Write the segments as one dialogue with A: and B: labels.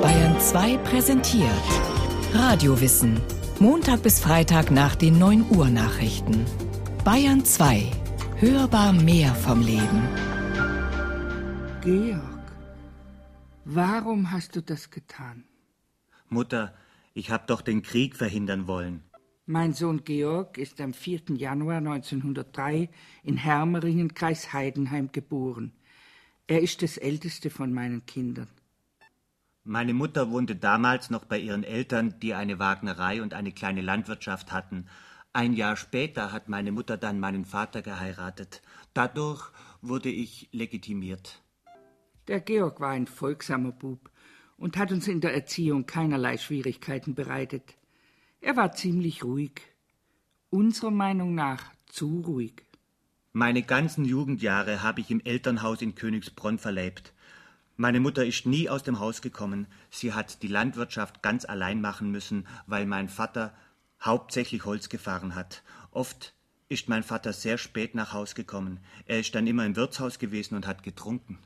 A: Bayern 2 präsentiert Radiowissen. Montag bis Freitag nach den 9 Uhr Nachrichten. Bayern 2. Hörbar mehr vom Leben.
B: Georg, warum hast du das getan?
C: Mutter, ich hab doch den Krieg verhindern wollen.
B: Mein Sohn Georg ist am 4. Januar 1903 in Hermeringen, Kreis Heidenheim geboren. Er ist das älteste von meinen Kindern.
C: Meine Mutter wohnte damals noch bei ihren Eltern, die eine Wagnerei und eine kleine Landwirtschaft hatten. Ein Jahr später hat meine Mutter dann meinen Vater geheiratet. Dadurch wurde ich legitimiert.
B: Der Georg war ein folgsamer Bub und hat uns in der Erziehung keinerlei Schwierigkeiten bereitet. Er war ziemlich ruhig. Unserer Meinung nach zu ruhig.
C: Meine ganzen Jugendjahre habe ich im Elternhaus in Königsbronn verlebt. Meine Mutter ist nie aus dem Haus gekommen. Sie hat die Landwirtschaft ganz allein machen müssen, weil mein Vater hauptsächlich Holz gefahren hat. Oft ist mein Vater sehr spät nach Haus gekommen. Er ist dann immer im Wirtshaus gewesen und hat getrunken.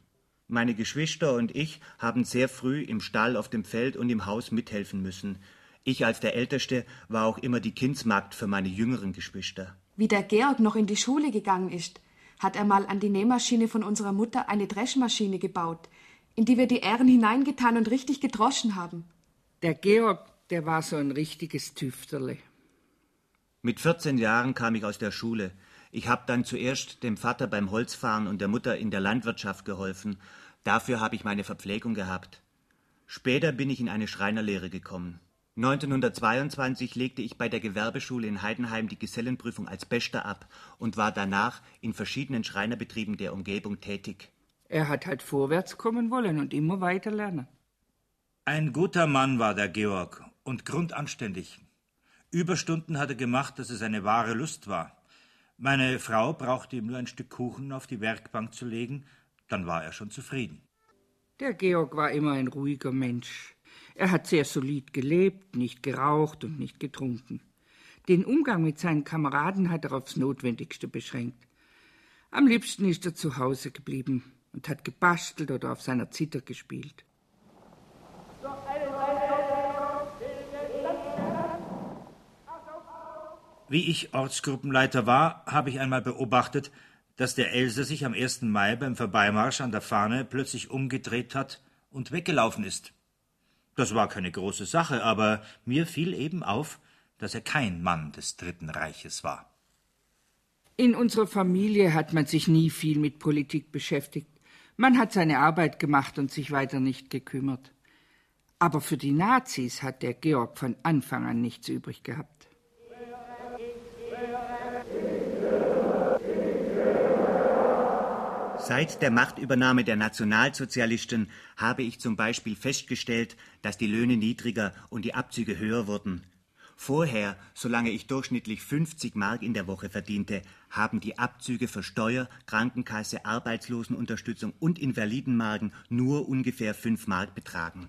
C: Meine Geschwister und ich haben sehr früh im Stall, auf dem Feld und im Haus mithelfen müssen. Ich als der Älteste war auch immer die Kindsmagd für meine jüngeren Geschwister.
D: Wie der Georg noch in die Schule gegangen ist, hat er mal an die Nähmaschine von unserer Mutter eine Dreschmaschine gebaut, in die wir die Ähren hineingetan und richtig gedroschen haben.
B: Der Georg, der war so ein richtiges Tüfterle.
C: Mit 14 Jahren kam ich aus der Schule. Ich habe dann zuerst dem Vater beim Holzfahren und der Mutter in der Landwirtschaft geholfen. Dafür habe ich meine Verpflegung gehabt. Später bin ich in eine Schreinerlehre gekommen. 1922 legte ich bei der Gewerbeschule in Heidenheim die Gesellenprüfung als Bester ab und war danach in verschiedenen Schreinerbetrieben der Umgebung tätig.
B: Er hat halt vorwärts kommen wollen und immer weiter lernen.
E: Ein guter Mann war der Georg und grundanständig. Überstunden hat er gemacht, dass es eine wahre Lust war. Meine Frau brauchte ihm nur ein Stück Kuchen auf die Werkbank zu legen, dann war er schon zufrieden.
B: Der Georg war immer ein ruhiger Mensch. Er hat sehr solid gelebt, nicht geraucht und nicht getrunken. Den Umgang mit seinen Kameraden hat er aufs Notwendigste beschränkt. Am liebsten ist er zu Hause geblieben und hat gebastelt oder auf seiner Zither gespielt.
E: Wie ich Ortsgruppenleiter war, habe ich einmal beobachtet, dass der Elser sich am 1. Mai beim Vorbeimarsch an der Fahne plötzlich umgedreht hat und weggelaufen ist. Das war keine große Sache, aber mir fiel eben auf, dass er kein Mann des Dritten Reiches war.
B: In unserer Familie hat man sich nie viel mit Politik beschäftigt. Man hat seine Arbeit gemacht und sich weiter nicht gekümmert. Aber für die Nazis hat der Georg von Anfang an nichts übrig gehabt.
C: Seit der Machtübernahme der Nationalsozialisten habe ich zum Beispiel festgestellt, dass die Löhne niedriger und die Abzüge höher wurden. Vorher, solange ich durchschnittlich 50 Mark in der Woche verdiente, haben die Abzüge für Steuer, Krankenkasse, Arbeitslosenunterstützung und Invalidenmarken nur ungefähr 5 Mark betragen.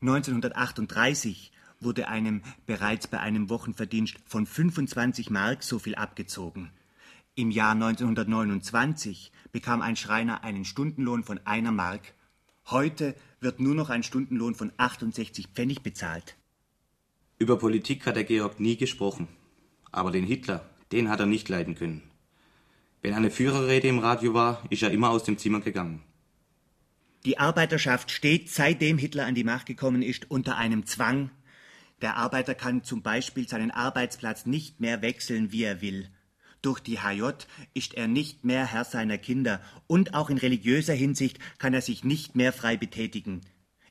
C: 1938 wurde einem bereits bei einem Wochenverdienst von 25 Mark so viel abgezogen. Im Jahr 1929 bekam ein Schreiner einen Stundenlohn von einer Mark. Heute wird nur noch ein Stundenlohn von 68 Pfennig bezahlt.
F: Über Politik hat der Georg nie gesprochen. Aber den Hitler, den hat er nicht leiden können. Wenn eine Führerrede im Radio war, ist er immer aus dem Zimmer gegangen.
C: Die Arbeiterschaft steht, seitdem Hitler an die Macht gekommen ist, unter einem Zwang. Der Arbeiter kann zum Beispiel seinen Arbeitsplatz nicht mehr wechseln, wie er will. Durch die HJ ist er nicht mehr Herr seiner Kinder und auch in religiöser Hinsicht kann er sich nicht mehr frei betätigen.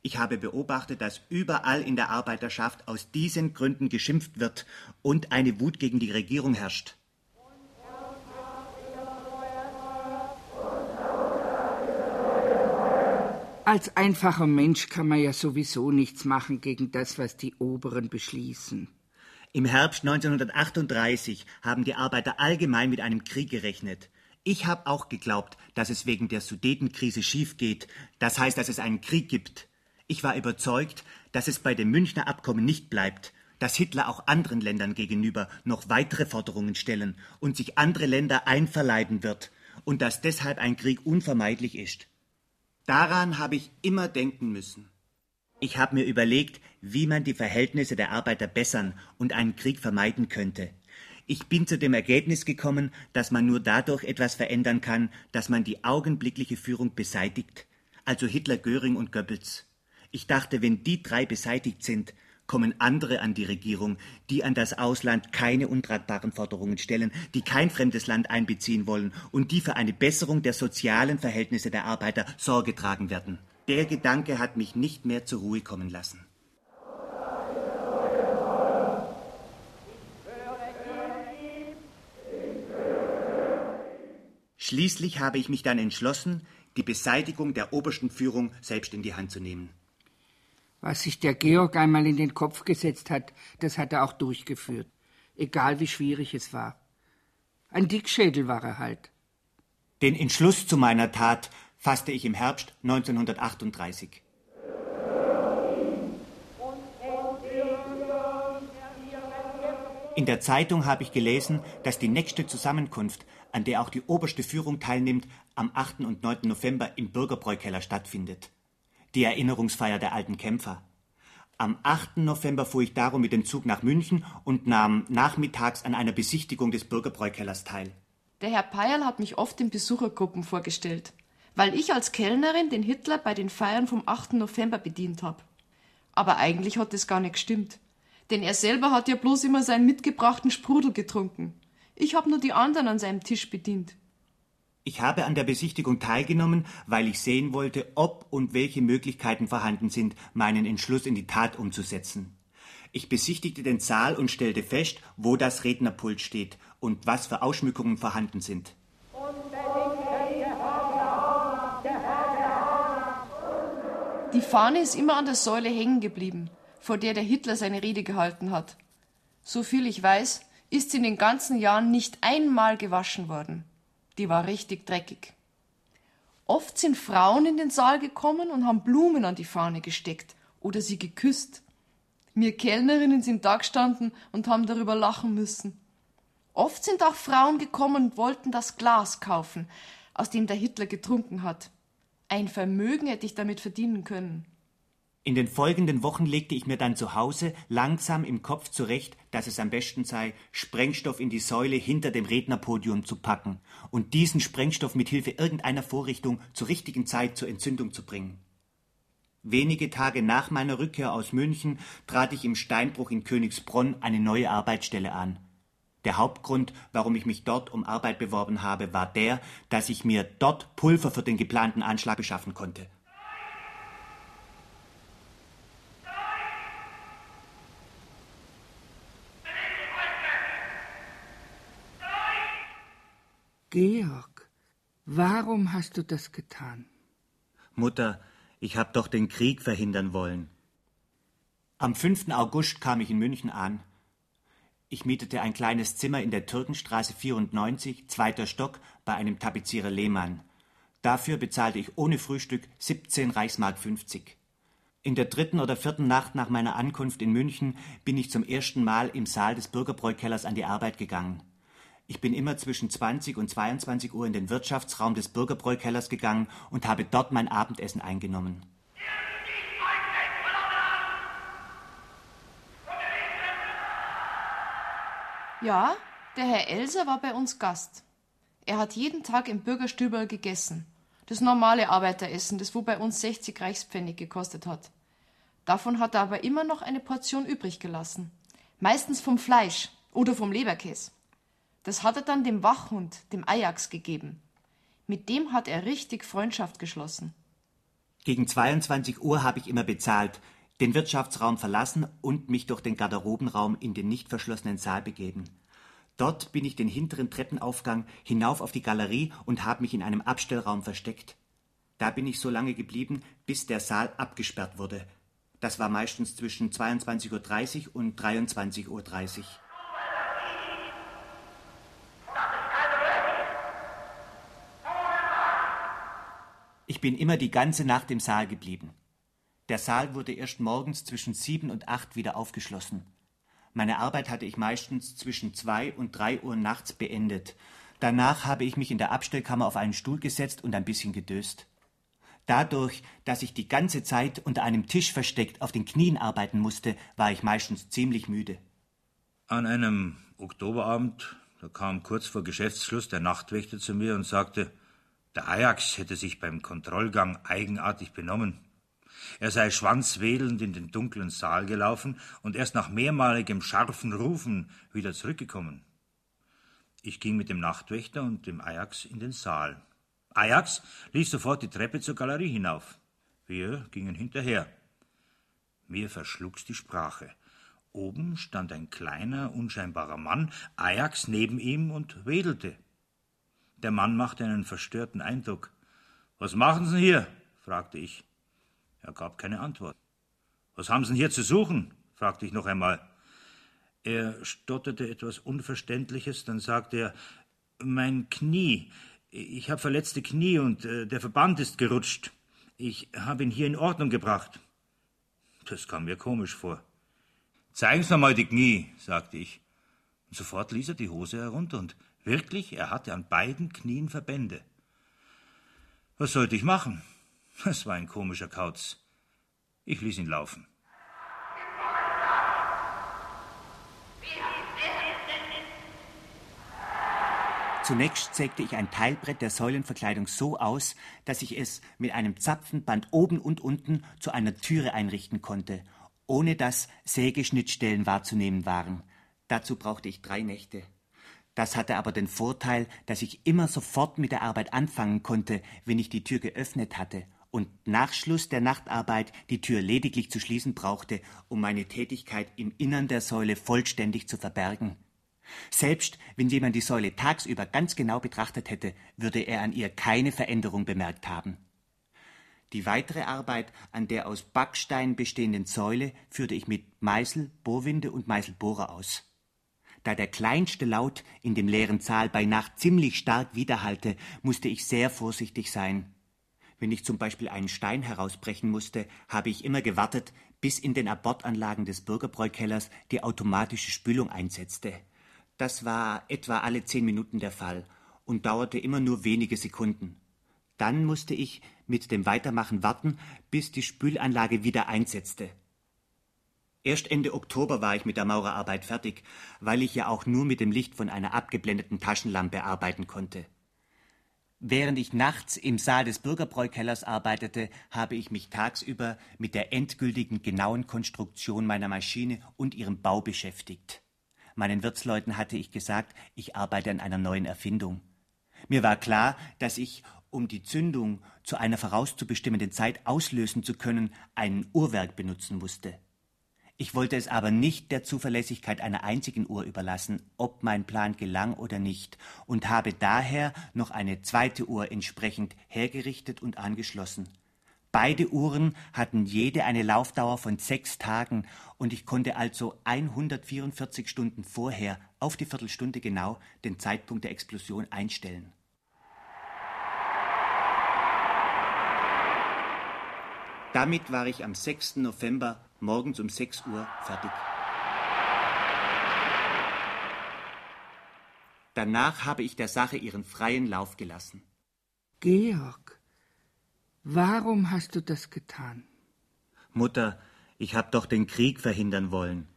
C: Ich habe beobachtet, dass überall in der Arbeiterschaft aus diesen Gründen geschimpft wird und eine Wut gegen die Regierung herrscht.
B: Als einfacher Mensch kann man ja sowieso nichts machen gegen das, was die Oberen beschließen.
C: Im Herbst 1938 haben die Arbeiter allgemein mit einem Krieg gerechnet. Ich habe auch geglaubt, dass es wegen der Sudetenkrise schief geht. Das heißt, dass es einen Krieg gibt. Ich war überzeugt, dass es bei dem Münchner Abkommen nicht bleibt, dass Hitler auch anderen Ländern gegenüber noch weitere Forderungen stellen und sich andere Länder einverleiben wird und dass deshalb ein Krieg unvermeidlich ist. Daran habe ich immer denken müssen. Ich habe mir überlegt, wie man die Verhältnisse der Arbeiter bessern und einen Krieg vermeiden könnte. Ich bin zu dem Ergebnis gekommen, dass man nur dadurch etwas verändern kann, dass man die augenblickliche Führung beseitigt, also Hitler, Göring und Goebbels. Ich dachte, wenn die drei beseitigt sind, kommen andere an die Regierung, die an das Ausland keine untragbaren Forderungen stellen, die kein fremdes Land einbeziehen wollen und die für eine Besserung der sozialen Verhältnisse der Arbeiter Sorge tragen werden. Der Gedanke hat mich nicht mehr zur Ruhe kommen lassen. Schließlich habe ich mich dann entschlossen, die Beseitigung der obersten Führung selbst in die Hand zu nehmen.
B: Was sich der Georg einmal in den Kopf gesetzt hat, das hat er auch durchgeführt, egal wie schwierig es war. Ein Dickschädel war er halt.
C: Den Entschluss zu meiner Tat fasste ich im Herbst 1938. In der Zeitung habe ich gelesen, dass die nächste Zusammenkunft, an der auch die oberste Führung teilnimmt, am 8. und 9. November im Bürgerbräukeller stattfindet. Die Erinnerungsfeier der alten Kämpfer. Am 8. November fuhr ich darum mit dem Zug nach München und nahm nachmittags an einer Besichtigung des Bürgerbräukellers teil.
D: Der Herr Peierl hat mich oft in Besuchergruppen vorgestellt, weil ich als Kellnerin den Hitler bei den Feiern vom 8. November bedient habe. Aber eigentlich hat es gar nicht gestimmt. Denn er selber hat ja bloß immer seinen mitgebrachten Sprudel getrunken. Ich habe nur die anderen an seinem Tisch bedient.
C: Ich habe an der Besichtigung teilgenommen, weil ich sehen wollte, ob und welche Möglichkeiten vorhanden sind, meinen Entschluss in die Tat umzusetzen. Ich besichtigte den Saal und stellte fest, wo das Rednerpult steht und was für Ausschmückungen vorhanden sind.
D: Die Fahne ist immer an der Säule hängen geblieben vor der der Hitler seine Rede gehalten hat. Soviel ich weiß, ist sie in den ganzen Jahren nicht einmal gewaschen worden. Die war richtig dreckig. Oft sind Frauen in den Saal gekommen und haben Blumen an die Fahne gesteckt oder sie geküsst. Wir Kellnerinnen sind da gestanden und haben darüber lachen müssen. Oft sind auch Frauen gekommen und wollten das Glas kaufen, aus dem der Hitler getrunken hat. Ein Vermögen hätte ich damit verdienen können.
C: In den folgenden Wochen legte ich mir dann zu Hause langsam im Kopf zurecht, dass es am besten sei, Sprengstoff in die Säule hinter dem Rednerpodium zu packen und diesen Sprengstoff mit Hilfe irgendeiner Vorrichtung zur richtigen Zeit zur Entzündung zu bringen. Wenige Tage nach meiner Rückkehr aus München trat ich im Steinbruch in Königsbronn eine neue Arbeitsstelle an. Der Hauptgrund, warum ich mich dort um Arbeit beworben habe, war der, dass ich mir dort Pulver für den geplanten Anschlag beschaffen konnte.
B: Georg, warum hast du das getan?
C: Mutter, ich hab doch den Krieg verhindern wollen. Am 5. August kam ich in München an. Ich mietete ein kleines Zimmer in der Türkenstraße 94, zweiter Stock, bei einem Tapezierer Lehmann. Dafür bezahlte ich ohne Frühstück 17 Reichsmark 50. In der dritten oder vierten Nacht nach meiner Ankunft in München bin ich zum ersten Mal im Saal des Bürgerbräukellers an die Arbeit gegangen. Ich bin immer zwischen 20 und 22 Uhr in den Wirtschaftsraum des Bürgerbräukellers gegangen und habe dort mein Abendessen eingenommen.
D: Ja, der Herr Elser war bei uns Gast. Er hat jeden Tag im Bürgerstüberl gegessen. Das normale Arbeiteressen, das wo bei uns 60 Reichspfennig gekostet hat. Davon hat er aber immer noch eine Portion übrig gelassen. Meistens vom Fleisch oder vom Leberkäse. Das hat er dann dem Wachhund, dem Ajax, gegeben. Mit dem hat er richtig Freundschaft geschlossen.
C: Gegen 22 Uhr habe ich immer bezahlt, den Wirtschaftsraum verlassen und mich durch den Garderobenraum in den nicht verschlossenen Saal begeben. Dort bin ich den hinteren Treppenaufgang hinauf auf die Galerie und habe mich in einem Abstellraum versteckt. Da bin ich so lange geblieben, bis der Saal abgesperrt wurde. Das war meistens zwischen 22.30 Uhr und 23.30 Uhr. Ich bin immer die ganze Nacht im Saal geblieben. Der Saal wurde erst morgens zwischen sieben und acht wieder aufgeschlossen. Meine Arbeit hatte ich meistens zwischen zwei und drei Uhr nachts beendet. Danach habe ich mich in der Abstellkammer auf einen Stuhl gesetzt und ein bisschen gedöst. Dadurch, dass ich die ganze Zeit unter einem Tisch versteckt auf den Knien arbeiten musste, war ich meistens ziemlich müde.
E: An einem Oktoberabend, da kam kurz vor Geschäftsschluss der Nachtwächter zu mir und sagte, der Ajax hätte sich beim Kontrollgang eigenartig benommen. Er sei schwanzwedelnd in den dunklen Saal gelaufen und erst nach mehrmaligem scharfen Rufen wieder zurückgekommen. Ich ging mit dem Nachtwächter und dem Ajax in den Saal. Ajax ließ sofort die Treppe zur Galerie hinauf. Wir gingen hinterher. Mir verschlug's die Sprache. Oben stand ein kleiner, unscheinbarer Mann, Ajax neben ihm und wedelte. Der Mann machte einen verstörten Eindruck. Was machen Sie hier? fragte ich. Er gab keine Antwort. Was haben Sie hier zu suchen? fragte ich noch einmal. Er stotterte etwas Unverständliches, dann sagte er Mein Knie. Ich habe verletzte Knie und äh, der Verband ist gerutscht. Ich habe ihn hier in Ordnung gebracht. Das kam mir komisch vor. Zeigen Sie mal die Knie, sagte ich. Und sofort ließ er die Hose herunter und wirklich, er hatte an beiden Knien Verbände. Was sollte ich machen? Das war ein komischer Kauz. Ich ließ ihn laufen.
C: Zunächst sägte ich ein Teilbrett der Säulenverkleidung so aus, dass ich es mit einem Zapfenband oben und unten zu einer Türe einrichten konnte, ohne dass Sägeschnittstellen wahrzunehmen waren. Dazu brauchte ich drei Nächte. Das hatte aber den Vorteil, dass ich immer sofort mit der Arbeit anfangen konnte, wenn ich die Tür geöffnet hatte und nach Schluss der Nachtarbeit die Tür lediglich zu schließen brauchte, um meine Tätigkeit im Innern der Säule vollständig zu verbergen. Selbst wenn jemand die Säule tagsüber ganz genau betrachtet hätte, würde er an ihr keine Veränderung bemerkt haben. Die weitere Arbeit an der aus Backstein bestehenden Säule führte ich mit Meißel, Bohrwinde und Meißelbohrer aus. Da der kleinste Laut in dem leeren Saal bei Nacht ziemlich stark widerhallte, musste ich sehr vorsichtig sein. Wenn ich zum Beispiel einen Stein herausbrechen musste, habe ich immer gewartet, bis in den Abordanlagen des Bürgerbräukellers die automatische Spülung einsetzte. Das war etwa alle zehn Minuten der Fall und dauerte immer nur wenige Sekunden. Dann musste ich mit dem Weitermachen warten, bis die Spülanlage wieder einsetzte. Erst Ende Oktober war ich mit der Maurerarbeit fertig, weil ich ja auch nur mit dem Licht von einer abgeblendeten Taschenlampe arbeiten konnte. Während ich nachts im Saal des Bürgerbräukellers arbeitete, habe ich mich tagsüber mit der endgültigen genauen Konstruktion meiner Maschine und ihrem Bau beschäftigt. Meinen Wirtsleuten hatte ich gesagt, ich arbeite an einer neuen Erfindung. Mir war klar, dass ich, um die Zündung zu einer vorauszubestimmenden Zeit auslösen zu können, ein Uhrwerk benutzen musste. Ich wollte es aber nicht der Zuverlässigkeit einer einzigen Uhr überlassen, ob mein Plan gelang oder nicht, und habe daher noch eine zweite Uhr entsprechend hergerichtet und angeschlossen. Beide Uhren hatten jede eine Laufdauer von sechs Tagen und ich konnte also 144 Stunden vorher auf die Viertelstunde genau den Zeitpunkt der Explosion einstellen. Damit war ich am 6. November morgens um 6 Uhr fertig. Danach habe ich der Sache ihren freien Lauf gelassen.
B: Georg, Warum hast du das getan?
C: Mutter, ich hab doch den Krieg verhindern wollen.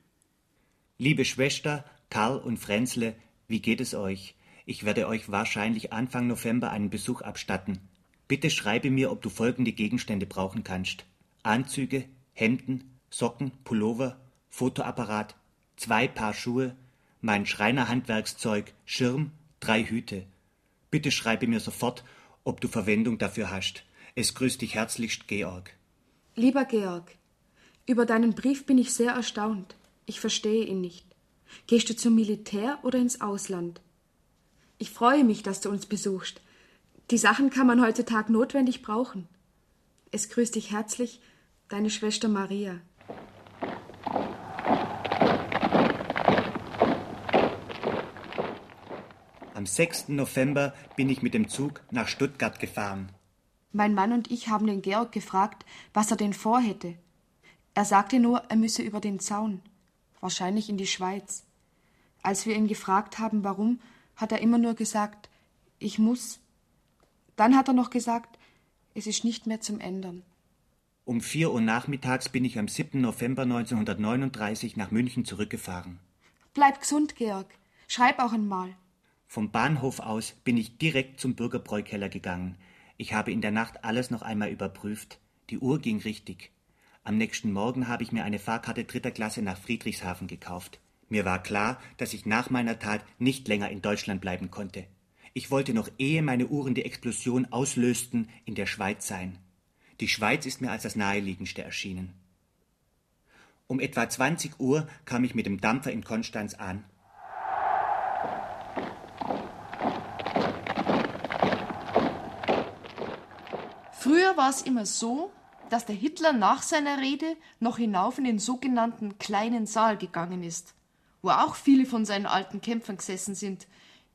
C: Liebe Schwester, Karl und Frenzle, wie geht es euch? Ich werde euch wahrscheinlich Anfang November einen Besuch abstatten. Bitte schreibe mir, ob du folgende Gegenstände brauchen kannst. Anzüge, Hemden, Socken, Pullover, Fotoapparat, zwei Paar Schuhe, mein Schreinerhandwerkszeug, Schirm, drei Hüte. Bitte schreibe mir sofort, ob du Verwendung dafür hast. Es grüßt dich herzlichst, Georg.
D: Lieber Georg, über deinen Brief bin ich sehr erstaunt. Ich verstehe ihn nicht. Gehst du zum Militär oder ins Ausland? Ich freue mich, dass du uns besuchst. Die Sachen kann man heutzutage notwendig brauchen. Es grüßt dich herzlich, deine Schwester Maria.
C: Am 6. November bin ich mit dem Zug nach Stuttgart gefahren.
D: Mein Mann und ich haben den Georg gefragt, was er denn vorhätte. Er sagte nur, er müsse über den Zaun, wahrscheinlich in die Schweiz. Als wir ihn gefragt haben, warum, hat er immer nur gesagt, ich muss. Dann hat er noch gesagt, Es ist nicht mehr zum Ändern.
C: Um vier Uhr nachmittags bin ich am 7. November 1939 nach München zurückgefahren.
D: Bleib gesund, Georg. Schreib auch einmal.
C: Vom Bahnhof aus bin ich direkt zum Bürgerbräukeller gegangen. Ich habe in der Nacht alles noch einmal überprüft. Die Uhr ging richtig. Am nächsten Morgen habe ich mir eine Fahrkarte dritter Klasse nach Friedrichshafen gekauft. Mir war klar, dass ich nach meiner Tat nicht länger in Deutschland bleiben konnte. Ich wollte noch ehe meine Uhren die Explosion auslösten, in der Schweiz sein. Die Schweiz ist mir als das naheliegendste erschienen. Um etwa 20 Uhr kam ich mit dem Dampfer in Konstanz an.
D: Früher war es immer so, dass der Hitler nach seiner Rede noch hinauf in den sogenannten kleinen Saal gegangen ist, wo auch viele von seinen alten Kämpfern gesessen sind,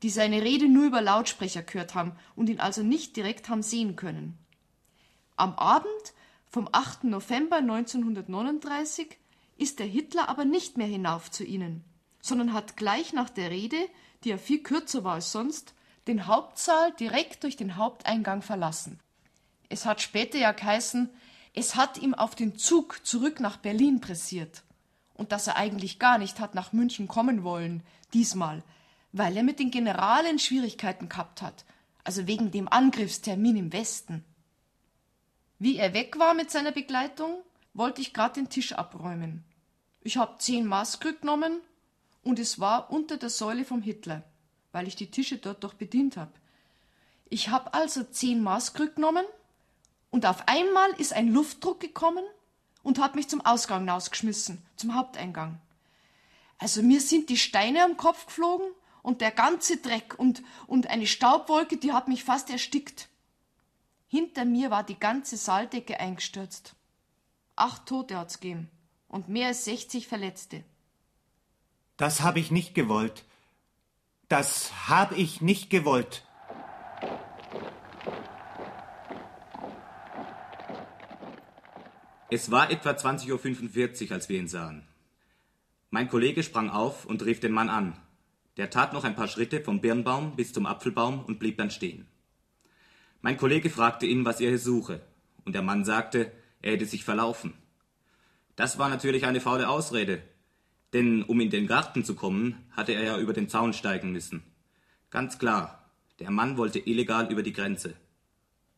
D: die seine Rede nur über Lautsprecher gehört haben und ihn also nicht direkt haben sehen können. Am Abend vom 8. November 1939 ist der Hitler aber nicht mehr hinauf zu ihnen, sondern hat gleich nach der Rede, die ja viel kürzer war als sonst, den Hauptsaal direkt durch den Haupteingang verlassen. Es hat später ja geheißen, es hat ihm auf den Zug zurück nach Berlin pressiert. Und dass er eigentlich gar nicht hat nach München kommen wollen, diesmal, weil er mit den Generalen Schwierigkeiten gehabt hat, also wegen dem Angriffstermin im Westen. Wie er weg war mit seiner Begleitung, wollte ich grad den Tisch abräumen. Ich hab zehn Maßkrüg genommen und es war unter der Säule vom Hitler, weil ich die Tische dort doch bedient hab. Ich hab also zehn Maßkrüg genommen und auf einmal ist ein Luftdruck gekommen und hat mich zum Ausgang hinausgeschmissen, zum Haupteingang. Also mir sind die Steine am Kopf geflogen und der ganze Dreck und, und eine Staubwolke, die hat mich fast erstickt. Hinter mir war die ganze Saaldecke eingestürzt. Acht Tote hat's gegeben und mehr als 60 Verletzte.
C: Das habe ich nicht gewollt. Das habe ich nicht gewollt.
F: Es war etwa 20.45 Uhr, als wir ihn sahen. Mein Kollege sprang auf und rief den Mann an. Der tat noch ein paar Schritte vom Birnbaum bis zum Apfelbaum und blieb dann stehen. Mein Kollege fragte ihn, was er hier suche, und der Mann sagte, er hätte sich verlaufen. Das war natürlich eine faule Ausrede, denn um in den Garten zu kommen, hatte er ja über den Zaun steigen müssen. Ganz klar, der Mann wollte illegal über die Grenze.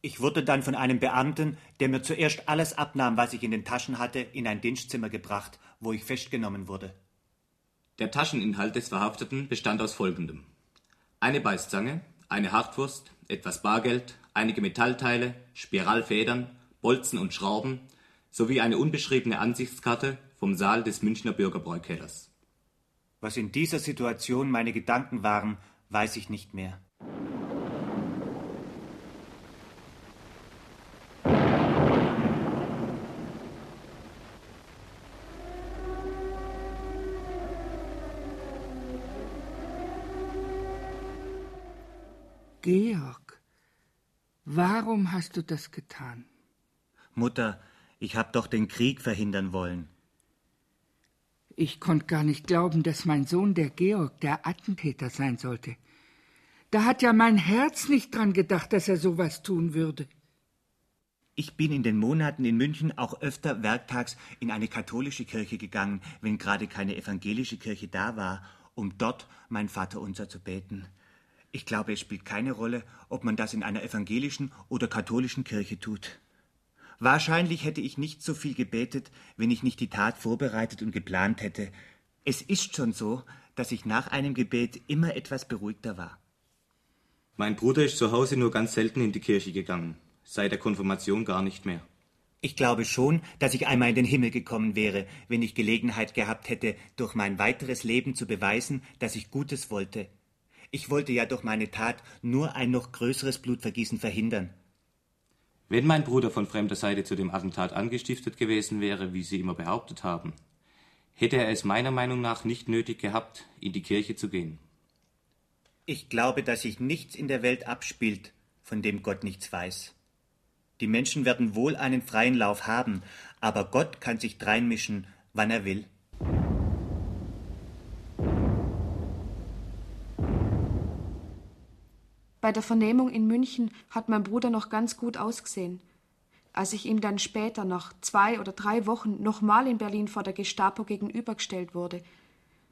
C: Ich wurde dann von einem Beamten, der mir zuerst alles abnahm, was ich in den Taschen hatte, in ein Dienstzimmer gebracht, wo ich festgenommen wurde.
F: Der Tascheninhalt des Verhafteten bestand aus folgendem. Eine Beißzange, eine Hartwurst, etwas Bargeld, einige Metallteile, Spiralfedern, Bolzen und Schrauben sowie eine unbeschriebene Ansichtskarte vom Saal des Münchner Bürgerbräukellers.
C: Was in dieser Situation meine Gedanken waren, weiß ich nicht mehr.
B: Georg, warum hast du das getan?
C: Mutter, ich hab doch den Krieg verhindern wollen.
B: Ich konnte gar nicht glauben, dass mein Sohn, der Georg, der Attentäter sein sollte. Da hat ja mein Herz nicht dran gedacht, dass er sowas tun würde.
C: Ich bin in den Monaten in München auch öfter werktags in eine katholische Kirche gegangen, wenn gerade keine evangelische Kirche da war, um dort mein Vaterunser zu beten. Ich glaube, es spielt keine Rolle, ob man das in einer evangelischen oder katholischen Kirche tut. Wahrscheinlich hätte ich nicht so viel gebetet, wenn ich nicht die Tat vorbereitet und geplant hätte. Es ist schon so, dass ich nach einem Gebet immer etwas beruhigter war.
F: Mein Bruder ist zu Hause nur ganz selten in die Kirche gegangen, seit der Konfirmation gar nicht mehr.
C: Ich glaube schon, dass ich einmal in den Himmel gekommen wäre, wenn ich Gelegenheit gehabt hätte, durch mein weiteres Leben zu beweisen, dass ich Gutes wollte, ich wollte ja durch meine Tat nur ein noch größeres Blutvergießen verhindern.
F: Wenn mein Bruder von fremder Seite zu dem Attentat angestiftet gewesen wäre, wie Sie immer behauptet haben, hätte er es meiner Meinung nach nicht nötig gehabt, in die Kirche zu gehen.
C: Ich glaube, dass sich nichts in der Welt abspielt, von dem Gott nichts weiß. Die Menschen werden wohl einen freien Lauf haben, aber Gott kann sich dreinmischen, wann er will.
D: Bei der Vernehmung in München hat mein Bruder noch ganz gut ausgesehen.
G: Als ich ihm dann später, nach zwei oder drei Wochen, nochmal in Berlin vor der Gestapo gegenübergestellt wurde,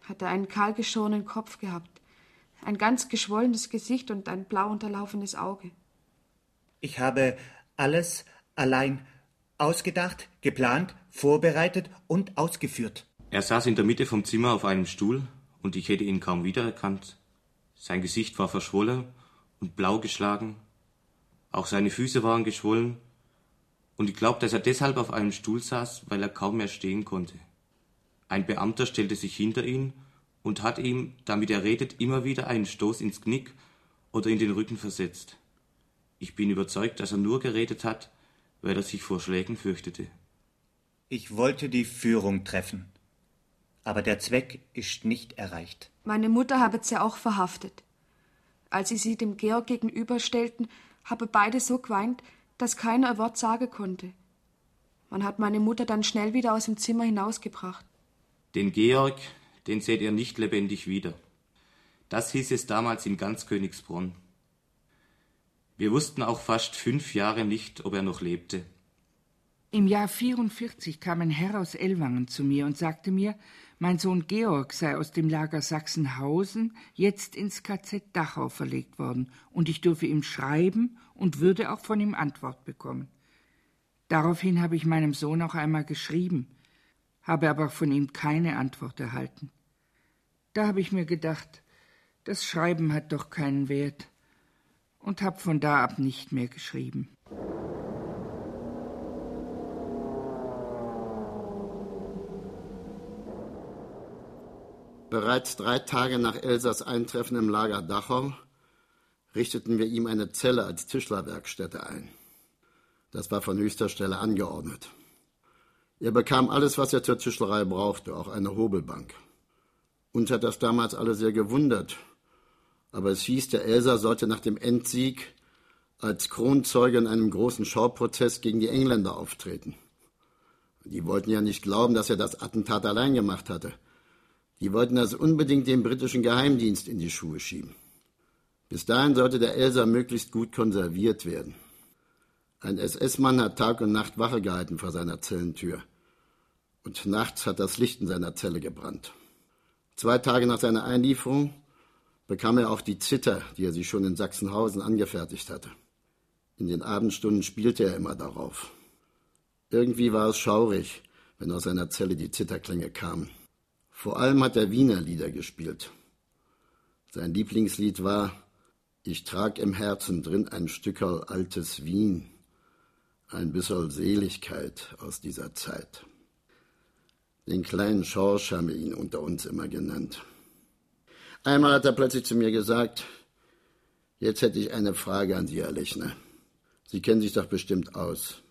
G: hat er einen kahlgeschorenen Kopf gehabt, ein ganz geschwollenes Gesicht und ein blau unterlaufenes Auge.
C: Ich habe alles allein ausgedacht, geplant, vorbereitet und ausgeführt.
F: Er saß in der Mitte vom Zimmer auf einem Stuhl und ich hätte ihn kaum wiedererkannt. Sein Gesicht war verschwollen und blau geschlagen. Auch seine Füße waren geschwollen und ich glaube, dass er deshalb auf einem Stuhl saß, weil er kaum mehr stehen konnte. Ein Beamter stellte sich hinter ihn und hat ihm, damit er redet, immer wieder einen Stoß ins Knick oder in den Rücken versetzt. Ich bin überzeugt, dass er nur geredet hat, weil er sich vor Schlägen fürchtete.
C: Ich wollte die Führung treffen, aber der Zweck ist nicht erreicht.
G: Meine Mutter habe sie auch verhaftet. Als sie sie dem Georg gegenüberstellten, habe beide so geweint, dass keiner ein Wort sagen konnte. Man hat meine Mutter dann schnell wieder aus dem Zimmer hinausgebracht.
F: Den Georg, den seht ihr nicht lebendig wieder. Das hieß es damals in ganz Königsbronn. Wir wussten auch fast fünf Jahre nicht, ob er noch lebte.
B: Im Jahr 44 kam ein Herr aus Ellwangen zu mir und sagte mir, mein Sohn Georg sei aus dem Lager Sachsenhausen jetzt ins KZ Dachau verlegt worden und ich dürfe ihm schreiben und würde auch von ihm Antwort bekommen. Daraufhin habe ich meinem Sohn auch einmal geschrieben, habe aber von ihm keine Antwort erhalten. Da habe ich mir gedacht, das Schreiben hat doch keinen Wert und habe von da ab nicht mehr geschrieben.
H: Bereits drei Tage nach Elsas Eintreffen im Lager Dachau richteten wir ihm eine Zelle als Tischlerwerkstätte ein. Das war von höchster Stelle angeordnet. Er bekam alles, was er zur Tischlerei brauchte, auch eine Hobelbank. Uns hat das damals alle sehr gewundert, aber es hieß, der Elsa sollte nach dem Endsieg als Kronzeuge in einem großen Schauprozess gegen die Engländer auftreten. Die wollten ja nicht glauben, dass er das Attentat allein gemacht hatte. Die wollten das unbedingt dem britischen Geheimdienst in die Schuhe schieben. Bis dahin sollte der Elsa möglichst gut konserviert werden. Ein SS-Mann hat Tag und Nacht Wache gehalten vor seiner Zellentür. Und nachts hat das Licht in seiner Zelle gebrannt. Zwei Tage nach seiner Einlieferung bekam er auch die Zither, die er sich schon in Sachsenhausen angefertigt hatte. In den Abendstunden spielte er immer darauf. Irgendwie war es schaurig, wenn aus seiner Zelle die Zitterklänge kamen. Vor allem hat er Wiener Lieder gespielt. Sein Lieblingslied war Ich trag im Herzen drin ein Stückerl altes Wien, ein bisserl Seligkeit aus dieser Zeit. Den kleinen Schorsch haben wir ihn unter uns immer genannt. Einmal hat er plötzlich zu mir gesagt, jetzt hätte ich eine Frage an Sie, Herr Lechner. Sie kennen sich doch bestimmt aus.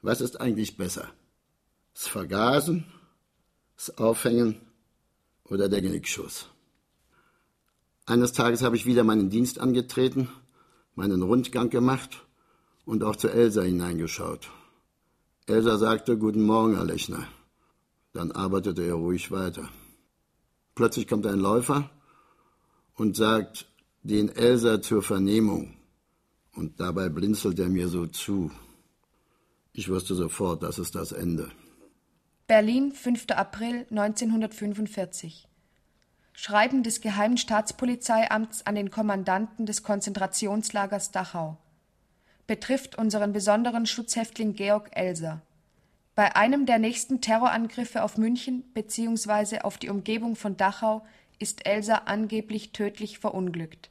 H: Was ist eigentlich besser? Das Vergasen, das Aufhängen oder der Genickschuss? Eines Tages habe ich wieder meinen Dienst angetreten, meinen Rundgang gemacht und auch zu Elsa hineingeschaut. Elsa sagte Guten Morgen, Herr Lechner. Dann arbeitete er ruhig weiter. Plötzlich kommt ein Läufer und sagt den Elsa zur Vernehmung. Und dabei blinzelt er mir so zu. Ich wusste sofort, das ist das Ende.
G: Berlin, 5. April 1945. Schreiben des Geheimen Staatspolizeiamts an den Kommandanten des Konzentrationslagers Dachau. Betrifft unseren besonderen Schutzhäftling Georg Elser. Bei einem der nächsten Terrorangriffe auf München bzw. auf die Umgebung von Dachau ist Elsa angeblich tödlich verunglückt.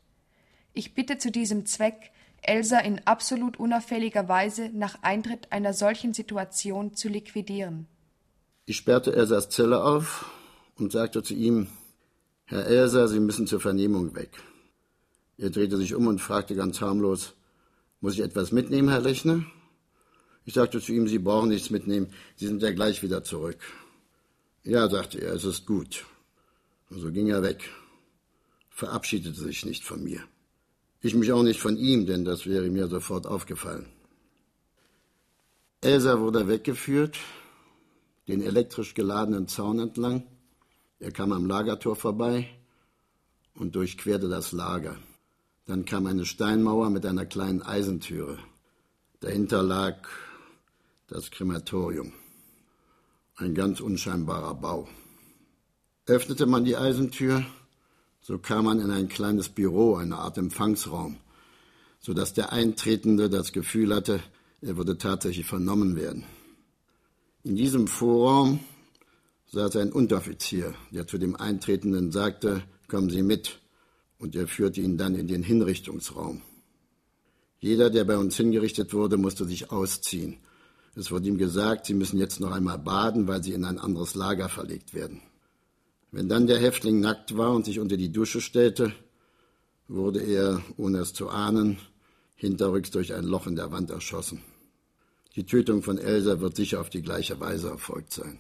G: Ich bitte zu diesem Zweck, Elsa in absolut unauffälliger Weise nach Eintritt einer solchen Situation zu liquidieren.
H: Ich sperrte Elsas Zelle auf und sagte zu ihm, Herr Elsa, Sie müssen zur Vernehmung weg. Er drehte sich um und fragte ganz harmlos, muss ich etwas mitnehmen, Herr Lechner? Ich sagte zu ihm, Sie brauchen nichts mitnehmen, Sie sind ja gleich wieder zurück. Ja, sagte er, es ist gut. Und so ging er weg, verabschiedete sich nicht von mir. Ich mich auch nicht von ihm, denn das wäre mir sofort aufgefallen. Elsa wurde weggeführt, den elektrisch geladenen Zaun entlang. Er kam am Lagertor vorbei und durchquerte das Lager. Dann kam eine Steinmauer mit einer kleinen Eisentüre. Dahinter lag Das Krematorium. Ein ganz unscheinbarer Bau. Öffnete man die Eisentür, so kam man in ein kleines Büro, eine Art Empfangsraum, so dass der Eintretende das Gefühl hatte, er würde tatsächlich vernommen werden. In diesem Vorraum saß ein Unteroffizier, der zu dem Eintretenden sagte, kommen Sie mit, und er führte ihn dann in den Hinrichtungsraum. Jeder, der bei uns hingerichtet wurde, musste sich ausziehen. Es wurde ihm gesagt, Sie müssen jetzt noch einmal baden, weil Sie in ein anderes Lager verlegt werden. Wenn dann der Häftling nackt war und sich unter die Dusche stellte, wurde er, ohne es zu ahnen, hinterrücks durch ein Loch in der Wand erschossen. Die Tötung von Elsa wird sicher auf die gleiche Weise erfolgt sein.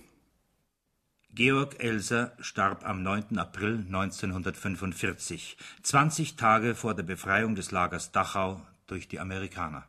E: Georg Elser starb am 9. April 1945, 20 Tage vor der Befreiung des Lagers Dachau durch die Amerikaner.